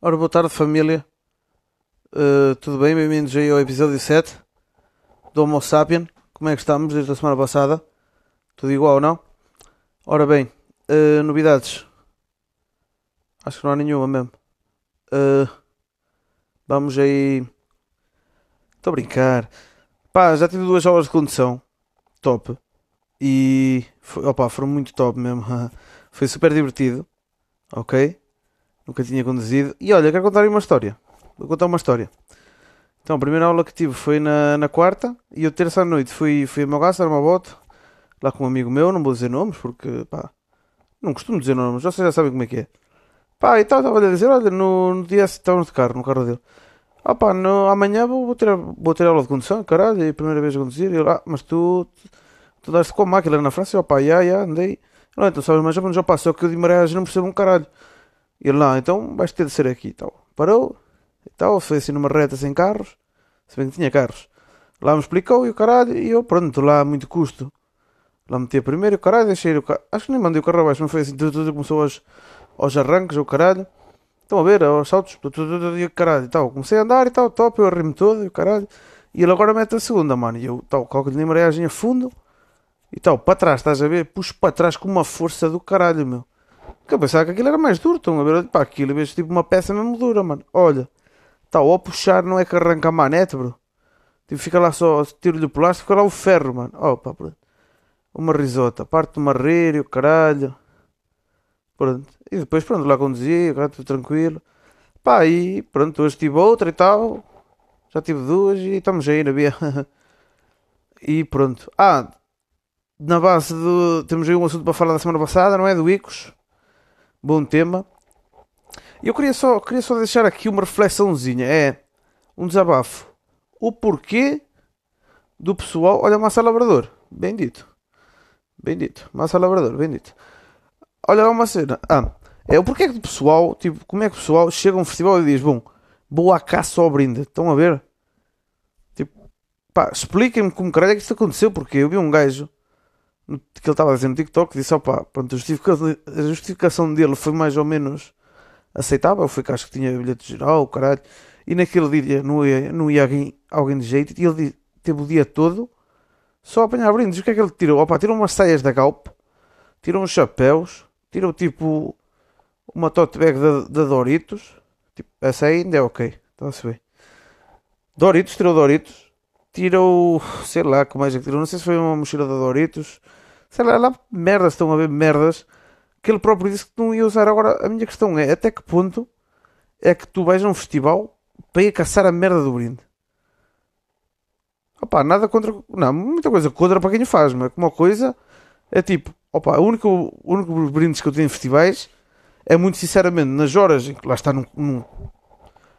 Ora, boa tarde, família. Uh, tudo bem? Bem-vindos aí ao episódio 7 do Homo Sapien. Como é que estamos desde a semana passada? Tudo igual, não? Ora bem, uh, novidades. Acho que não há nenhuma mesmo. Uh, vamos aí. Estou a brincar. Pá, já tive duas aulas de condução. Top. E. Foi, opa, foram muito top mesmo. Foi super divertido. Ok? Nunca tinha conduzido. E olha, quero contar uma história. Vou contar uma história. Então, a primeira aula que tive foi na, na quarta. E eu, terça à noite, fui, fui a era uma bota. Lá com um amigo meu, não vou dizer nomes, porque, pá, não costumo dizer nomes. Vocês já sabem como é que é. Pá, e tal, estava a dizer, olha, no, no dia estávamos de carro, no carro dele. Ah pá, no, amanhã vou, vou, ter, vou ter aula de condução, caralho, é a primeira vez a conduzir. E ele, ah, mas tu, tu daste com a máquina na França? Eu, pá, já, já, andei. Não, então sabes, mas já, já passou que eu de Marés não percebo um caralho. E ele, não, então vais ter de ser aqui tal. Parou e tal, foi assim numa reta sem carros, se bem que tinha carros. Lá me explicou e o caralho, e eu, pronto, lá muito custo. Lá meti a primeiro e o caralho, deixei o carro. Acho que nem mandei o carro abaixo, mas foi assim, tudo, tudo começou aos, aos arranques, o caralho. Estão a ver, aos saltos, tudo, tudo, tudo, e o caralho e tal. Comecei a andar e tal, top, eu arrimo todo e o caralho. E ele agora mete a segunda, mano. E eu, tal, coloco-lhe na embreagem a fundo e tal, para trás, estás a ver? Puxo para trás com uma força do caralho, meu. Porque eu pensava que aquilo era mais duro, estão a ver? Pá, aquilo, vejo tipo uma peça mesmo dura, mano. Olha, tal, ao puxar não é que arranca a manete, bro. Tipo, fica lá só, tiro-lhe o plástico, fica lá o ferro, mano. Opa, pronto. Uma risota, parte de uma rir o caralho. Pronto. E depois, pronto, lá conduzi, agora tudo tranquilo. Pá, e pronto, hoje tive outra e tal. Já tive duas e estamos aí na via. e pronto. Ah, na base do. Temos aí um assunto para falar da semana passada, não é? Do Icos. Bom tema. Eu queria só, queria só deixar aqui uma reflexãozinha. É um desabafo. O porquê do pessoal. Olha, Massa Labrador. Bem dito. Bem dito. Massa Labrador. Bem dito. Olha uma cena. Ah, é o porquê que o pessoal. Tipo, como é que o pessoal chega a um festival e diz: Bom, à caça ao brinde. Estão a ver? Tipo, pá, expliquem-me como caralho é que isto aconteceu. Porque eu vi um gajo que ele estava a dizer no TikTok, disse, opá, pronto, a justificação, a justificação dele foi mais ou menos aceitável, foi que acho que tinha bilhete geral, caralho, e naquele dia não ia, não ia alguém, alguém de jeito, e ele teve o dia todo só a apanhar brindes. O que é que ele tirou? Opá, tirou umas saias da Galp, tirou uns chapéus, tirou tipo uma tote bag da, da Doritos, tipo, essa aí ainda é ok, está-se bem. Doritos, tirou Doritos, tirou, sei lá, como é que tirou, não sei se foi uma mochila da Doritos, sei lá, lá merdas, estão a ver merdas que ele próprio disse que não ia usar. Agora, a minha questão é: até que ponto é que tu vais a um festival para ir caçar a merda do brinde? Opa, nada contra. Não, muita coisa contra para quem faz, mas uma coisa é tipo: opa, o único, o único brindes que eu tenho em festivais é muito sinceramente nas horas em que lá está, não, não,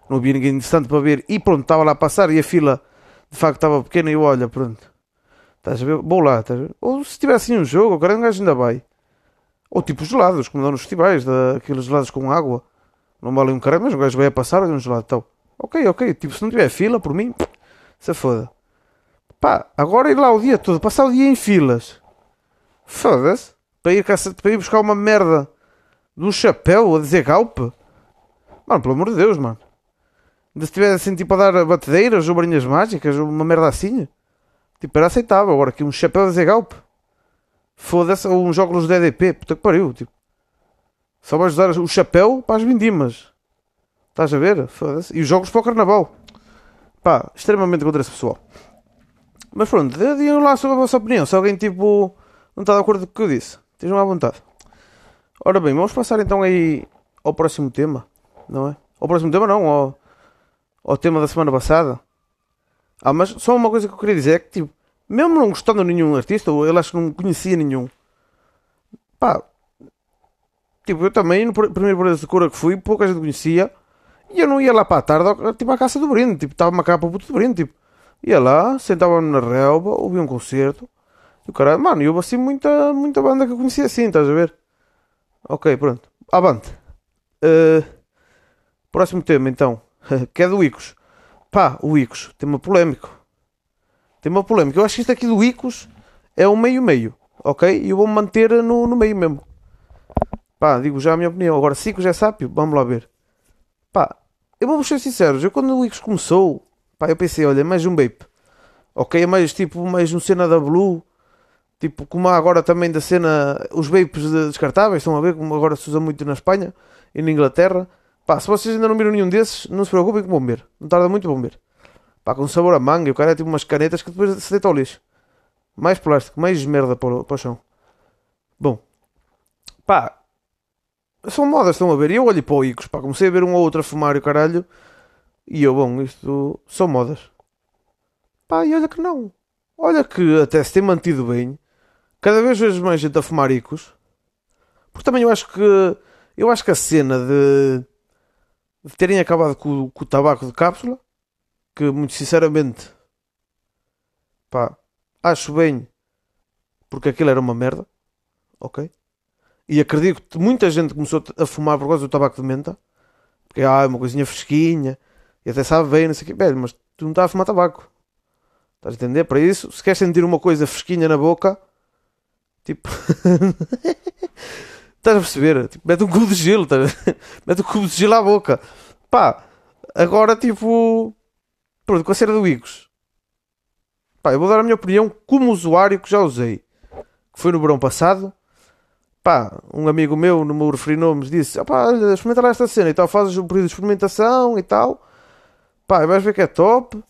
não havia ninguém interessante para ver e pronto, estava lá a passar e a fila de facto estava pequena e eu olha, pronto Estás a ver? Vou lá, ver? Ou se tiver assim um jogo, agora um gajo ainda vai. Ou tipo gelados, como dão nos festivais, daqueles gelados com água. Não valem um caralho, mas o gajo vai a passar e um gelado tal. Ok, ok. Tipo, se não tiver fila, por mim, se foda. Pá, agora ir lá o dia todo, passar o dia em filas. Foda-se. Para ir, para ir buscar uma merda de um chapéu a dizer galpe. Mano, pelo amor de Deus, mano. Ainda se tiver assim, tipo, a dar batedeiras ou barinhas mágicas, ou uma merda assim. Tipo, era aceitável. Agora aqui um chapéu de Zegalp. Foda-se, ou uns óculos de EDP. Puta que pariu. Tipo. Só vais usar o chapéu para as vindimas. Estás a ver? Foda-se. E os jogos para o carnaval. Pá, extremamente contra esse pessoal. Mas pronto, digam lá sobre a vossa opinião. Se alguém tipo não está de acordo com o que eu disse, estejam à vontade. Ora bem, vamos passar então aí ao próximo tema, não é? Ao próximo tema não, ao, ao tema da semana passada. Ah, mas só uma coisa que eu queria dizer é que, tipo, mesmo não gostando de nenhum artista, ou ele acho que não conhecia nenhum, pá, tipo, eu também, no primeiro Brasileiro de Cura que fui, pouca gente conhecia, e eu não ia lá para a tarde, tipo, à caça do brinde, tipo, estava uma capa puto do brinde, tipo, ia lá, sentava-me na relva, ouvia um concerto, e o cara, mano, eu assim muita, muita banda que eu conhecia assim, estás a ver? Ok, pronto, avante. Uh, próximo tema então, que é do Icos. Pá, o Icos, tema polémico. Tema polémico. Eu acho que isto aqui do Icos é um meio-meio, ok? E eu vou-me manter no, no meio mesmo. Pá, digo já a minha opinião. Agora, se Icos é sábio, vamos lá ver. Pá, eu vou ser sincero, eu quando o Icos começou, pá, eu pensei, olha, mais um vape. Ok, é mais tipo, mais um cena da Blue. Tipo, como há agora também da cena, os vapes descartáveis, estão a ver como agora se usa muito na Espanha e na Inglaterra. Pá, se vocês ainda não viram nenhum desses, não se preocupem que vão ver. Não tarda muito vão ver. Pá, com sabor a manga e o cara é tipo umas canetas que depois se deita ao lixo. Mais plástico, mais merda para o, para o chão. Bom, pá, são modas, estão a ver. E eu olhei para o Icos, pá, comecei a ver um ou outro a fumar e o caralho. E eu, bom, isto são modas. Pá, e olha que não. Olha que até se tem mantido bem. Cada vez vejo mais gente a fumar Icos. Porque também eu acho que. Eu acho que a cena de. de terem acabado com, com o tabaco de cápsula. Que muito sinceramente. Pá, acho bem. Porque aquilo era uma merda. Ok? E acredito que muita gente começou a fumar por causa do tabaco de menta. Porque ah, é uma coisinha fresquinha. E até sabe bem, não sei o quê. Velho, mas tu não estás a fumar tabaco. Estás a entender? Para isso, se queres sentir uma coisa fresquinha na boca, tipo. estás a perceber? Tipo, mete um cubo de gelo, tá? mete um cubo de gelo à boca. Pá, agora tipo. Pronto, com a cena do Igos. Pá, eu vou dar a minha opinião como usuário que já usei. Que foi no verão passado pá, um amigo meu no meu referir nomes disse: pá, olha, experimenta lá esta cena e tal, fazes um período de experimentação e tal, pá, vais ver que é top.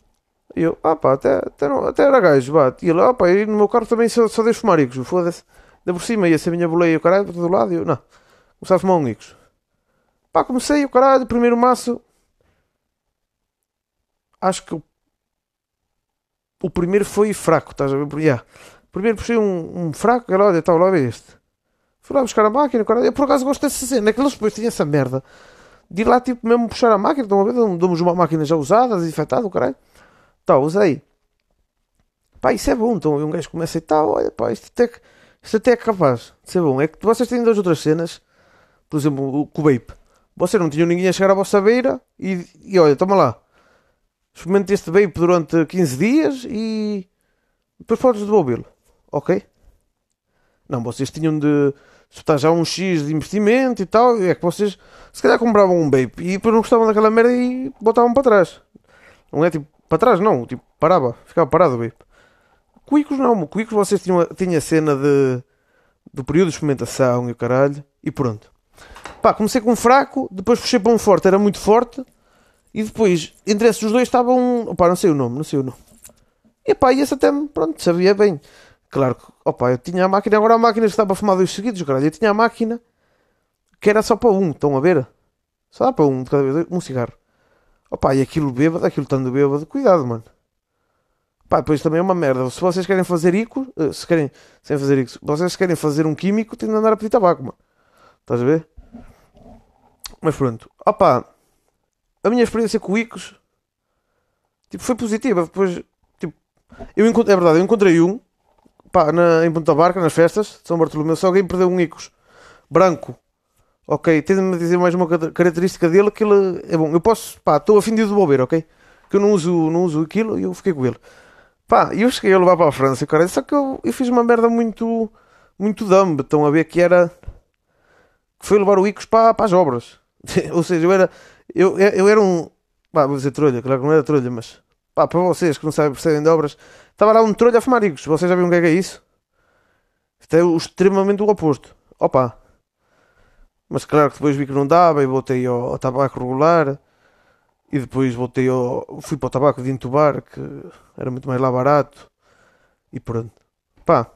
E eu, ah pá, até, até, não, até era gajo, vá. E ele, ah pá, e no meu carro também só, só deixo fumar Icos, foda-se. Da por cima ia ser a minha boleia o caralho, para todo lado, e eu, não, comecei a fumar um Icos. Pá, comecei o caralho, primeiro maço. Acho que o, o primeiro foi fraco, estás a ver? Yeah. Primeiro puxei um, um fraco, olha, está lá, ver este. Fui lá buscar a máquina, cara. Eu por acaso gosto dessa cena, é que eles depois tinham essa merda de ir lá tipo mesmo puxar a máquina. Estão a ver? Damos uma máquina já usada, desinfetada, o caralho. Tá, usei. Pá, isso é bom. Então um gajo começa e tal, olha, pá, isto até, isto até é capaz de ser bom. É que vocês têm duas outras cenas, por exemplo, o, o vape. Vocês não tinham ninguém a chegar à vossa beira e, e olha, toma lá. Experimente este vape durante 15 dias e depois podes devolvê-lo. Ok? Não, vocês tinham de está já um X de investimento e tal, é que vocês se calhar compravam um vape e depois não gostavam daquela merda e botavam para trás. Não é tipo para trás, não, tipo parava, ficava parado o vape. Cuicos não, Cuicos vocês tinham, tinham a cena de, do período de experimentação e o caralho, e pronto. Pá, comecei com um fraco, depois puxei para um forte, era muito forte, e depois entre esses dois estava um. Opá, não sei o nome, não sei o nome. E pá, esse até, pronto, sabia bem. Claro que, opa, eu tinha a máquina, agora a máquina está para fumar dois seguidos, caralho. Eu tinha a máquina que era só para um, estão a ver? Só dá para um de cada vez, um cigarro. Opa, e aquilo bêbado, aquilo estando bêbado, cuidado, mano. Pá, depois também é uma merda. Se vocês querem fazer ico, eh, se querem, sem fazer ico, se vocês querem fazer um químico, tem de andar a pedir tabaco, mano. Estás a ver? Mas pronto. Opa, a minha experiência com Icos, tipo, foi positiva. Depois, tipo, eu encontrei, é verdade, eu encontrei um pá, na, em Ponta Barca, nas festas de São Bartolomeu, se alguém perdeu um Icos branco, ok, tem-me dizer mais uma característica dele que ele é bom. Eu posso, pá, estou a fim de devolver, ok? Que eu não uso, não uso aquilo e eu fiquei com ele. Pá, eu cheguei a levar para a França, cara, só que eu, eu fiz uma merda muito, muito dumb. Estão a ver que era. que foi levar o Icos para, para as obras. Ou seja, eu era. Eu, eu era um. Pá, vou dizer trolha, claro que não era trolha, mas. Pá, para vocês que não sabem percebem de obras, Estava lá um trolho a fumar Igos. Vocês já viram o que é, que é isso? Isto é o, extremamente o oposto. Opa! Mas claro que depois vi que não dava e voltei ao, ao tabaco regular. E depois voltei ao. Fui para o tabaco de entubar, que era muito mais lá barato. E pronto. Pá.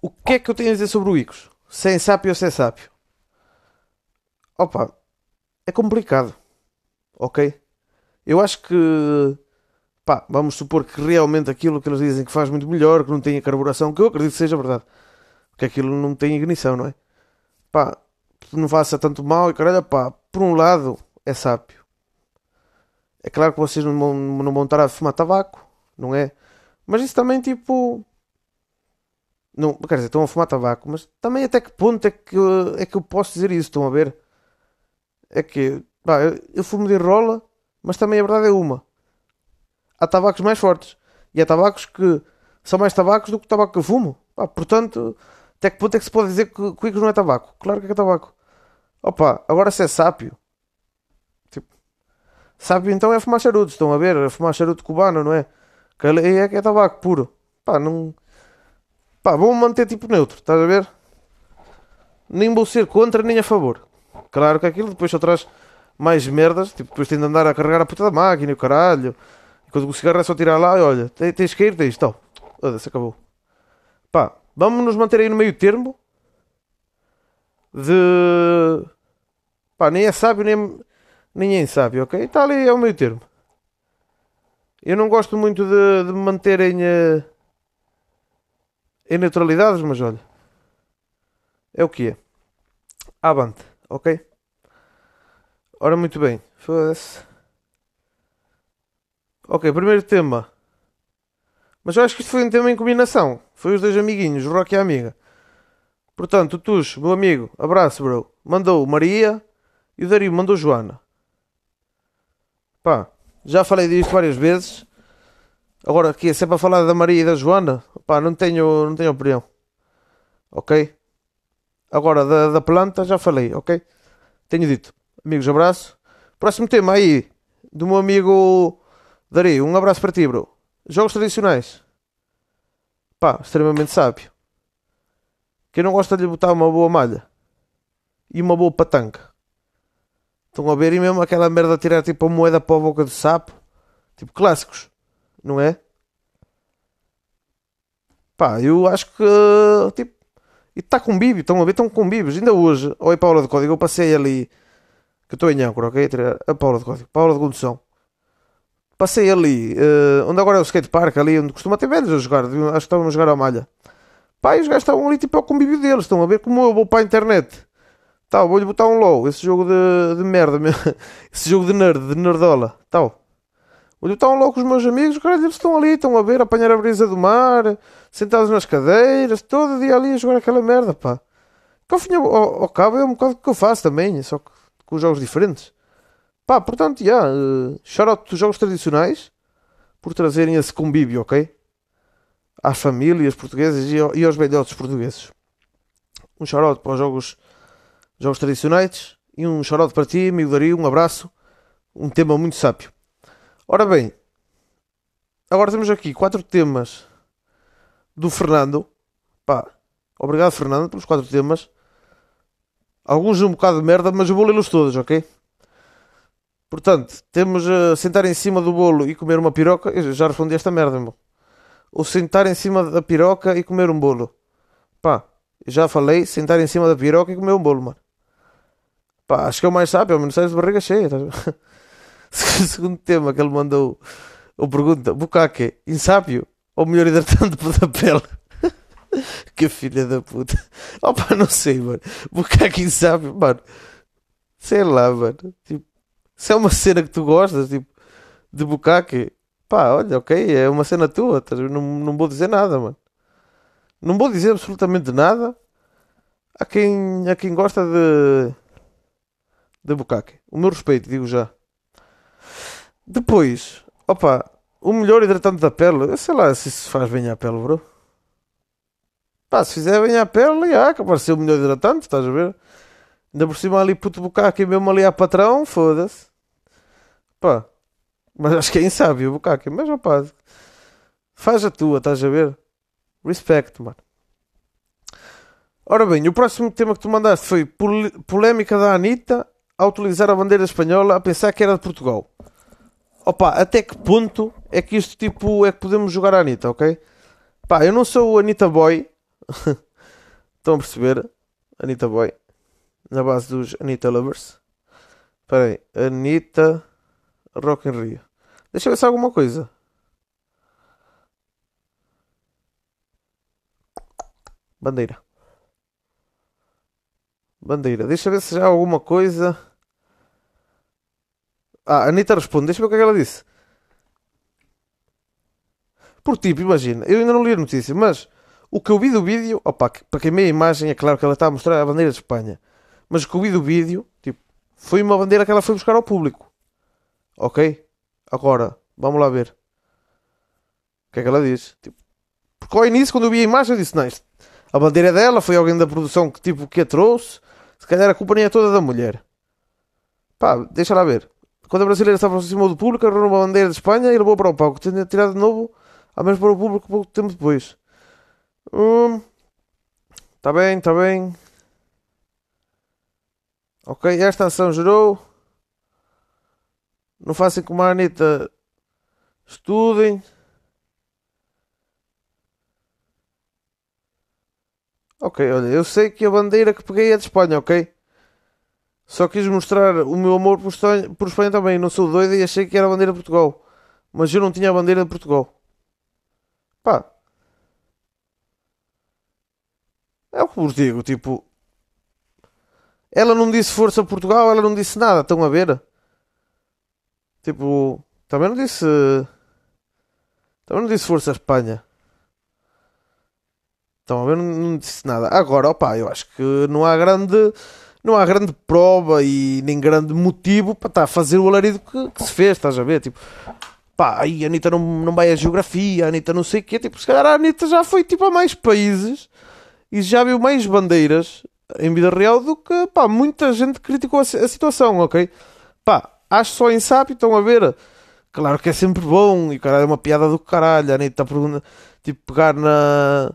O que é que eu tenho a dizer sobre o Icos? Se é sápio ou se é sápio? Opa. É complicado. Ok? Eu acho que pá, vamos supor que realmente aquilo que eles dizem que faz muito melhor, que não tem a carburação, que eu acredito que seja verdade. Porque aquilo não tem ignição, não é? Pá, não faça tanto mal e caralho, pá, por um lado é sábio. É claro que vocês não não vão estar a fumar tabaco, não é? Mas isso também, tipo. Não, quer dizer, estão a fumar tabaco, mas também até que ponto é que, é que eu posso dizer isso? Estão a ver? É que, eu, fumo de rola, mas também a verdade é uma há tabacos mais fortes. E há tabacos que são mais tabacos do que o tabaco que eu fumo. Portanto, até que ponto é que se pode dizer que Quicos não é tabaco? Claro que é tabaco. Opa, agora se é. Sábio então é fumar charuto, estão a ver? É fumar charuto cubano, não é? Que é que é tabaco puro. Pá, não. Pá, vou manter tipo neutro, estás a ver? Nem vou ser contra nem a favor. Claro que aquilo depois só traz mais merdas, tipo, depois tem de andar a carregar a puta da máquina e o caralho. E quando o cigarro é só tirar lá e olha, tens que ir, tens, tal. Foda-se, acabou. Pá, vamos nos manter aí no meio termo de. Pá, nem é sábio nem, nem é insábio, ok? Está ali, é o meio termo. Eu não gosto muito de, de me manter em, uh, em neutralidades, mas olha, é o que é. Avante, ok? Ora, muito bem. Foda-se. Ok, primeiro tema. Mas eu acho que isto foi um tema em combinação. Foi os dois amiguinhos, o Rock e a amiga. Portanto, o Tuxo, meu amigo, abraço, bro. Mandou Maria e o Dario mandou Joana. Pá, já falei disto várias vezes. Agora aqui é sempre a falar da Maria e da Joana. Pá, não tenho, não tenho opinião. Ok? Agora da, da planta já falei, ok? Tenho dito. Amigos, abraço. Próximo tema aí, do meu amigo Dario. Um abraço para ti, bro. Jogos tradicionais. Pá, extremamente sábio. Quem não gosta de lhe botar uma boa malha e uma boa patanca. Estão a ver e mesmo aquela merda tirar tipo a moeda para a boca do sapo. Tipo clássicos, não é? Pá, eu acho que tipo. E está com bíbio, estão a ver? Estão com bíbios. Ainda hoje, oi Paula de Código, eu passei ali. Que estou em âncora, ok? A Paula de Código, Paula de condução. Passei ali, uh, onde agora é o skatepark, ali onde costuma ter velhos a jogar. Acho que estavam a jogar a malha. E os gajos estavam ali tipo ao convívio deles. Estão a ver como eu vou para a internet. Tal, vou-lhe botar um low. Esse jogo de, de merda, esse jogo de nerd, de nerdola. Tal. Um low com os meus amigos. Caralho, eles estão ali, estão a ver, a apanhar a brisa do mar, sentados nas cadeiras, todo dia ali a jogar aquela merda, pá. Que ao fim ao, ao cabo é um bocado que eu faço também, só que com jogos diferentes. Pá, portanto, já, yeah, uh, dos jogos tradicionais por trazerem esse convívio, ok? Às famílias portuguesas e, e aos velhotes portugueses. Um shout para os jogos, jogos tradicionais e um shout para ti, amigo Dario, um abraço. Um tema muito sábio. Ora bem, agora temos aqui quatro temas do Fernando. Pá, obrigado Fernando pelos quatro temas. Alguns um bocado de merda, mas eu vou lê-los todos, ok? Portanto, temos a sentar em cima do bolo e comer uma piroca. Eu já respondi esta merda, irmão. Ou sentar em cima da piroca e comer um bolo. Pá, já falei, sentar em cima da piroca e comer um bolo, mano. Pá, acho que é o mais sábio, ao menos sais de barriga cheia. Tá? Segundo tema que ele mandou, ou pergunta: bucaque, insábio ou melhor hidratante da pele? que filha da puta. Opa, não sei, mano. Bucaque insábio, mano. Sei lá, mano. Tipo, se é uma cena que tu gostas, tipo, de bucaque, pá, olha, ok, é uma cena tua, tá? não, não vou dizer nada, mano. Não vou dizer absolutamente nada a quem, a quem gosta de, de bucaque. O meu respeito, digo já. Depois, opa, o melhor hidratante da pele, eu sei lá se isso faz bem à pele, bro. Pá, se fizer bem à pele, já, que apareceu o melhor hidratante, estás a ver? Ainda por cima ali puto bucaque mesmo ali a patrão, foda-se. Pá. Mas acho que é insábio o bucaque. Mas opá, faz a tua, estás a ver? Respect, mano. Ora bem, o próximo tema que tu mandaste foi pol polémica da Anitta a utilizar a bandeira espanhola a pensar que era de Portugal. Opa, até que ponto é que isto tipo é que podemos jogar a Anitta, ok? Pá, eu não sou o Anitta Boy. Estão a perceber? Anitta Boy na base dos Anitta Lovers. Espera aí, Anitta Rock in Rio. Deixa eu ver se há alguma coisa. Bandeira. Bandeira. Deixa eu ver se já há alguma coisa. Ah, a Anitta responde. Deixa eu ver o que é que ela disse. Por tipo, imagina. Eu ainda não li a notícia, mas o que eu vi do vídeo. Opa, para quem meia a imagem, é claro que ela está a mostrar a bandeira de Espanha mas que o vídeo vídeo, tipo, foi uma bandeira que ela foi buscar ao público. Ok? Agora, vamos lá ver. O que é que ela diz? Tipo, porque ao início, quando eu vi a imagem, eu disse, não, isto, a bandeira é dela, foi alguém da produção que tipo que a trouxe. Se calhar a culpa nem é toda da mulher. Pá, deixa lá ver. Quando a brasileira se aproximou do público, agarrou uma bandeira de Espanha e levou para o palco, tendo tirado de novo, a menos para o público pouco tempo depois. Hum, tá bem, tá bem. Ok, esta ação gerou. Não façam como a Anitta. Estudem. Ok, olha, eu sei que a bandeira que peguei é de Espanha, ok? Só quis mostrar o meu amor por Espanha, por Espanha também. Não sou doido e achei que era a bandeira de Portugal. Mas eu não tinha a bandeira de Portugal. Pá. É o que vos digo, tipo. Ela não disse Força Portugal, ela não disse nada, estão a ver? Tipo, também não disse. Também não disse Força Espanha. Estão a ver? Não, não disse nada. Agora, opá, eu acho que não há grande. Não há grande prova e nem grande motivo para estar a fazer o alarido que, que se fez, estás a ver? Tipo, pá, aí a Anitta não, não vai a geografia, a Anitta não sei o quê. Tipo, se calhar a Anitta já foi tipo a mais países e já viu mais bandeiras em vida real do que, pá, muita gente criticou a, a situação, ok? Pá, acho só insábio, estão a ver? Claro que é sempre bom e caralho, é uma piada do caralho. A Anitta pergunta, tipo, pegar na,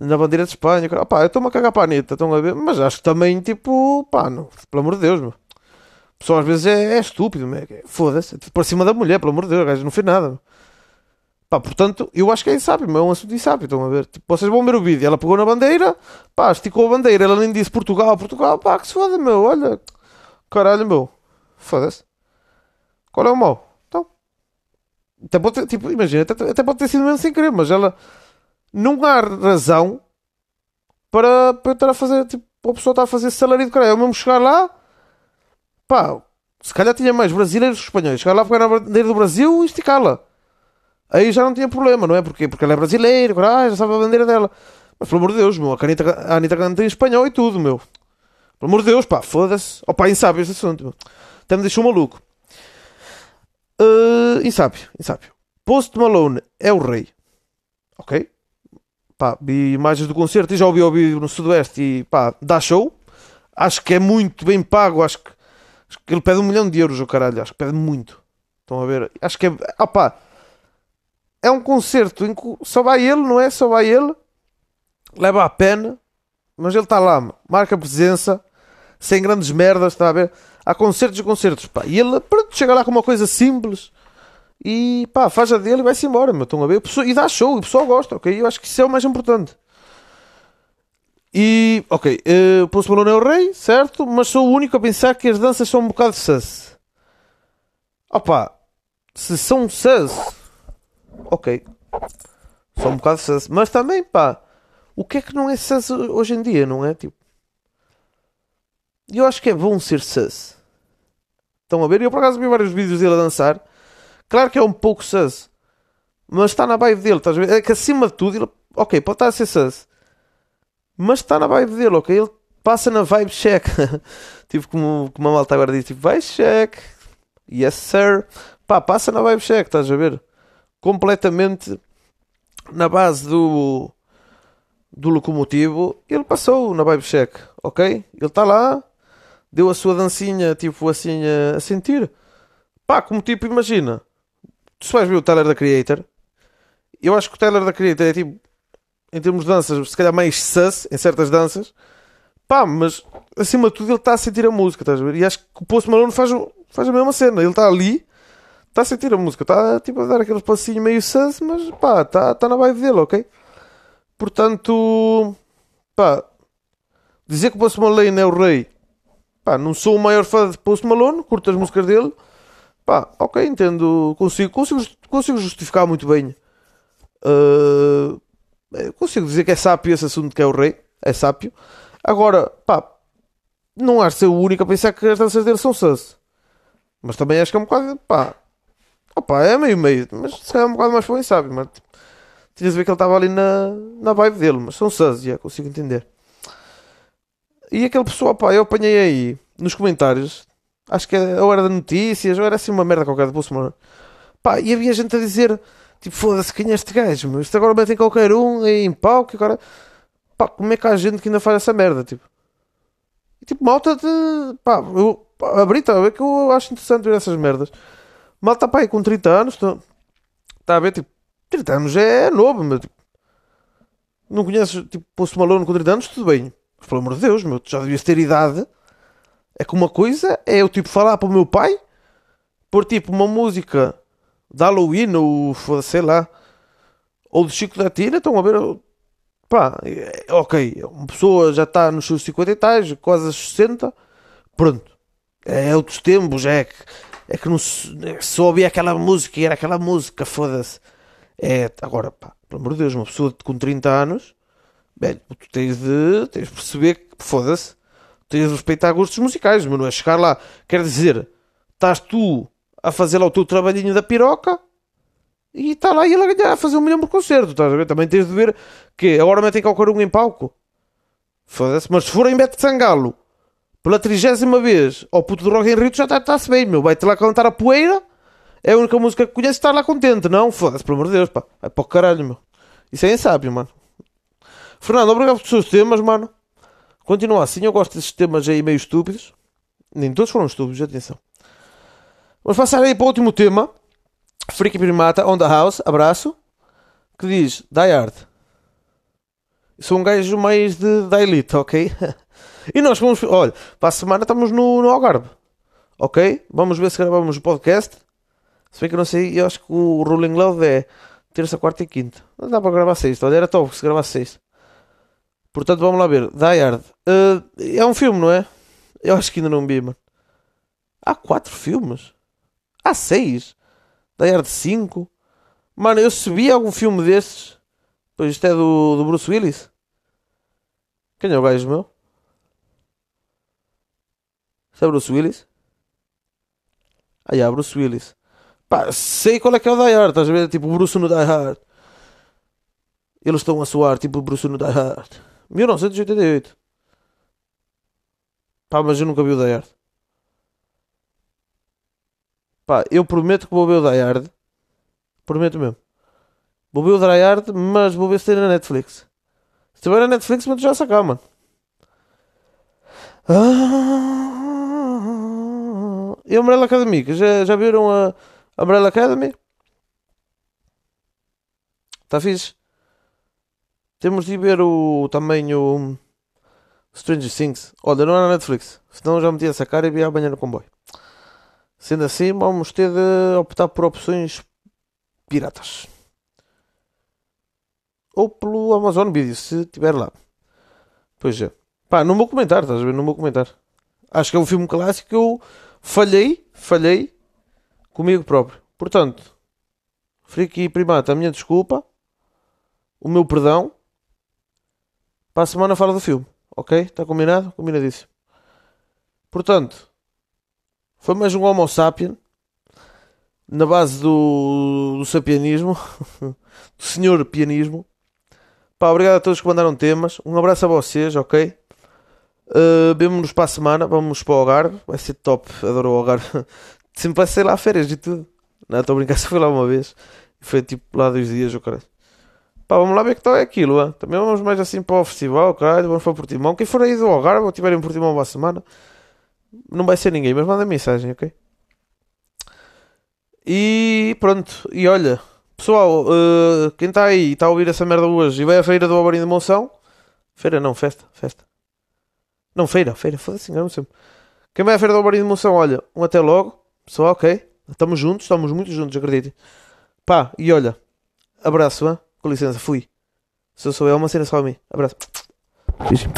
na bandeira de Espanha. Caralho, pá, eu estou-me a cagar para a Anitta, estão a ver? Mas acho que também, tipo, pá, não, pelo amor de Deus, meu. O pessoal às vezes é, é estúpido, meu. É- foda-se, é tipo para cima da mulher, pelo amor de Deus, gajo não fez nada. Pá, portanto, eu acho que é insábio, é um assunto insábio, estão a ver? Tipo, vocês vão ver o vídeo, ela pegou na bandeira, pá, esticou a bandeira, ela nem disse Portugal, Portugal, pá, que se foda, meu, olha, caralho, meu, foda-se. Qual é o mal? Então, até pode ter, tipo, imagina, até, até pode ter sido mesmo sem querer, mas ela, não há razão para, para eu estar a fazer, tipo, a pessoa estar a fazer salário de caralho, eu mesmo chegar lá, pá, se calhar tinha mais brasileiros que espanhóis, chegar lá, pegar na bandeira do Brasil e esticá-la. Aí já não tinha problema, não é? Porquê? Porque ela é brasileira, caralho, já sabe a bandeira dela. Mas pelo amor de Deus, meu, a Anitta, a Anitta canta em espanhol e tudo, meu. Pelo amor de Deus, pá, foda-se. Oh pá, insábio esse assunto, meu. Até me deixou maluco. Uh, insábio, insábio. Post Malone é o rei. Ok? Pá, vi imagens do concerto e já ouvi ao vivo no Sudoeste e pá, dá show. Acho que é muito bem pago. Acho que, acho que ele pede um milhão de euros, o caralho. Acho que pede muito. Estão a ver? Acho que é. Ah pá, é um concerto em que só vai ele, não é? Só vai ele. Leva a pena. Mas ele está lá, marca presença. Sem grandes merdas, está a ver? Há concertos e concertos, pá. E ele, pronto, chega lá com uma coisa simples. E pá, faz a dele e vai-se embora, meu. Estão a ver? E dá show, o pessoal gosta, ok? Eu acho que isso é o mais importante. E, ok, uh, o Post Malone é o rei, certo? Mas sou o único a pensar que as danças são um bocado sus. Opa, se são sus, ok. São um bocado sus. Mas também, pá, o que é que não é sus hoje em dia, não é? Tipo, eu acho que é bom ser sus. Estão a ver? Eu por acaso vi vários vídeos dele a dançar. Claro que é um pouco sus. Mas está na vibe dele, estás a ver? É que acima de tudo, ele, ok, pode estar a ser sus. Mas está na vibe dele, ok? Ele passa na vibe check. tipo como, como a malta agora diz, tipo, vai check. Yes, sir. Pá, passa na vibe check, estás a ver? Completamente na base do do locomotivo, ele passou na vibe check, ok? Ele está lá, deu a sua dancinha, tipo assim, a, a sentir. Pá, como tipo, imagina, tu vais ver o Tyler da Creator, eu acho que o Tyler da Creator é tipo, em termos de danças, se calhar mais sus em certas danças, pá, mas acima de tudo ele está a sentir a música, estás a ver? E acho que o Post Malone faz, faz a mesma cena, ele está ali, está a sentir a música, está tipo a dar aqueles passinhos meio sus, mas pá, está tá na vibe dele, ok? Portanto, pá, dizer que o Post Malone é o rei, pá, não sou o maior fã de Post Malone, curto as músicas dele, pá, ok, entendo, consigo, consigo, consigo justificar muito bem. Uh, consigo dizer que é sápio esse assunto que é o rei, é sápio. Agora, pá, não acho ser o único a pensar que as danças dele são sus. Mas também acho que é um bocado, pá, opá, é meio meio, mas se calhar é um bocado mais o sábio, mas tinhas de ver que ele estava ali na, na vibe dele, mas são sus, já consigo entender. E aquele pessoal, pá, eu apanhei aí nos comentários, acho que é- ou era de notícias, ou era assim uma merda qualquer de Bolsonaro. Pá, e havia gente a dizer, tipo, foda-se, quem é este gajo? Meu? Isto agora metem qualquer um em pau, que agora. Pá, como é que há gente que ainda faz essa merda, tipo? E tipo, malta de. Pá, eu a ver que eu acho interessante ver essas merdas. Mal está para aí com 30 anos, está a ver, tipo, 30 anos é novo, meu. Tipo, não conheces, tipo, Post Malone com 30 anos, tudo bem. Mas, pelo amor de Deus, meu, tu já devias ter idade. É que uma coisa é eu, tipo, falar para o meu pai, por tipo, uma música de Halloween ou, sei lá, ou de Chico da Tira, estão a ver, pá, é, ok, uma pessoa já está nos seus 50 e tais, quase aos 60, pronto. É outros tempos, é que, é que não se ouvia aquela música e era aquela música, foda-se. É, agora, pá, pelo amor de Deus, uma pessoa com 30 anos, bem, tu tens de, tens de perceber que, foda-se, tens de respeitar gostos musicais, mas não é chegar lá, quer dizer, estás tu a fazer lá o teu trabalhinho da piroca e está lá ele a ganhar, a fazer um milhão concerto, estás a ver? Também tens de ver que agora metem qualquer um em palco, foda-se, mas se for em Beto de Sangalo, pela trigésima vez, ao puto do Rock in Rio, já está-se bem, meu, vai-te lá cantar a poeira é a única música que conheço e está lá contente. Não, foda-se, pelo amor de Deus, pá. É para o caralho, meu. Isso é insábio, mano. Fernando, obrigado pelos seus temas, mano. Continua assim, eu gosto desses temas aí meio estúpidos. Nem todos foram estúpidos, atenção. Vamos passar aí para o último tema. Freaky Primata, On The House, abraço. Que diz, Die Hard. Sou um gajo mais de, da elite, ok? e nós vamos, olha, para a semana estamos no, no Algarve. Ok? Vamos ver se gravamos o podcast. Se bem que eu não sei, eu acho que o Rolling Loud é terça, quarta e quinta. Não dá para gravar sexta. Olha, era top se gravasse sexta. Portanto, vamos lá ver. Die Hard. Uh, é um filme, não é? Eu acho que ainda não vi, mano. Há quatro filmes? Há seis? Die Hard 5? Mano, eu subi algum filme desses. Pois isto é do, do Bruce Willis. Quem é o gajo meu? Isto é Bruce Willis? Ah, yeah, Bruce Willis. Pá, sei qual é que é o Die Hard, estás a ver? Tipo Bruce no Die Hard. Eles estão a soar tipo Bruce no Die Hard. 1988. Pá, mas eu nunca vi o Die Hard. Pá, eu prometo que vou ver o Die Hard. Prometo mesmo. Vou ver o Die Hard, mas vou ver se tem na Netflix. Se tiver na Netflix, mas já sacar, mano. Ah, e a Umbrella Academy, já, já viram a Umbrella Academy. Está fixe. Temos de ver o, também o Stranger Things. Olha, não é na Netflix. Senão já metia essa cara e via amanhã no comboio. Sendo assim, vamos ter de optar por opções piratas. Ou pelo Amazon Video, se tiver lá. Pois é. Pá, não vou comentar, estás a ver? Não vou comentar. Acho que é um filme clássico que eu falhei, falhei comigo próprio. Portanto, Friki Primata, a minha desculpa, o meu perdão. Para a semana fala do filme, ok? Está combinado? Combinadíssimo. Portanto, foi mais um Homo sapien na base do, do sapianismo, do senhor pianismo. Pá, obrigado a todos que mandaram temas. Um abraço a vocês, ok? Uh, Vemo-nos para a semana. Vamos para o Algarve. Vai ser top. Adoro o Algarve. Sempre passei lá férias e tudo. Não, estou a brincar, só fui lá uma vez. Foi tipo lá dois dias, o caralho. Pá, vamos lá ver que tal é aquilo, hein? Também vamos mais assim para o festival, caralho. Vamos para Portimão. Quem for aí do Algarve ou tiverem Portimão para semana, não vai ser ninguém, mas manda mensagem, ok? E pronto. E olha, pessoal, uh, quem está aí e está a ouvir essa merda hoje e vai à feira do Alvarinho de Monção. Feira não, festa, festa. Não, feira, feira, foda-se, engano sempre. Quem vai à feira do Alvarinho de Monção, olha, um até logo. Pessoal, ok. Estamos juntos, estamos muito juntos, acreditem. Pá, e olha, abraço, hein? Com licença, fui. Se eu sou eu, uma cena só a mim. Abraço. Beijo.